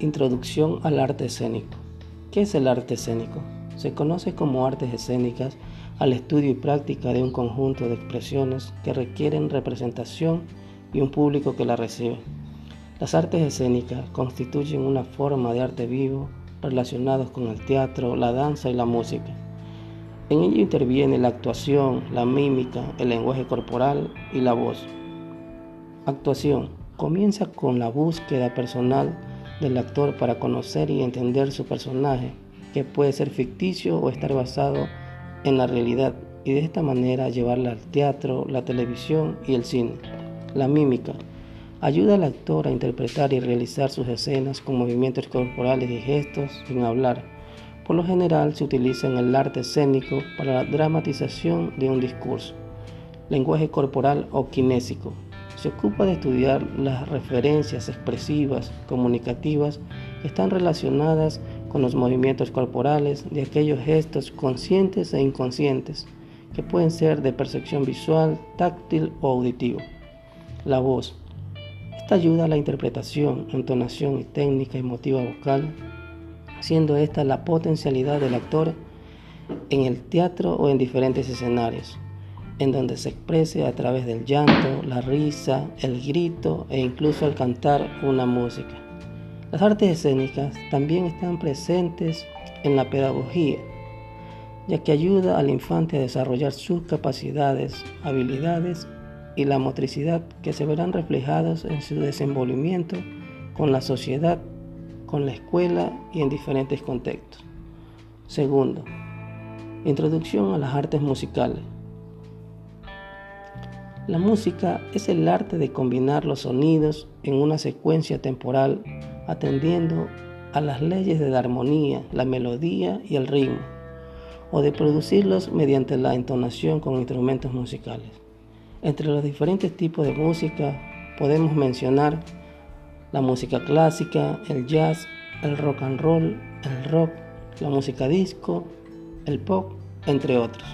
Introducción al arte escénico. ¿Qué es el arte escénico? Se conoce como artes escénicas al estudio y práctica de un conjunto de expresiones que requieren representación y un público que la recibe. Las artes escénicas constituyen una forma de arte vivo relacionados con el teatro, la danza y la música. En ello interviene la actuación, la mímica, el lenguaje corporal y la voz. Actuación. Comienza con la búsqueda personal del actor para conocer y entender su personaje, que puede ser ficticio o estar basado en la realidad, y de esta manera llevarla al teatro, la televisión y el cine. La mímica ayuda al actor a interpretar y realizar sus escenas con movimientos corporales y gestos sin hablar. Por lo general se utiliza en el arte escénico para la dramatización de un discurso. Lenguaje corporal o kinésico se ocupa de estudiar las referencias expresivas, comunicativas, que están relacionadas con los movimientos corporales de aquellos gestos conscientes e inconscientes, que pueden ser de percepción visual, táctil o auditivo. La voz. Esta ayuda a la interpretación, entonación y técnica emotiva vocal, siendo esta la potencialidad del actor en el teatro o en diferentes escenarios en donde se exprese a través del llanto, la risa, el grito e incluso al cantar una música. Las artes escénicas también están presentes en la pedagogía, ya que ayuda al infante a desarrollar sus capacidades, habilidades y la motricidad que se verán reflejados en su desenvolvimiento con la sociedad, con la escuela y en diferentes contextos. Segundo, introducción a las artes musicales. La música es el arte de combinar los sonidos en una secuencia temporal atendiendo a las leyes de la armonía, la melodía y el ritmo, o de producirlos mediante la entonación con instrumentos musicales. Entre los diferentes tipos de música podemos mencionar la música clásica, el jazz, el rock and roll, el rock, la música disco, el pop, entre otros.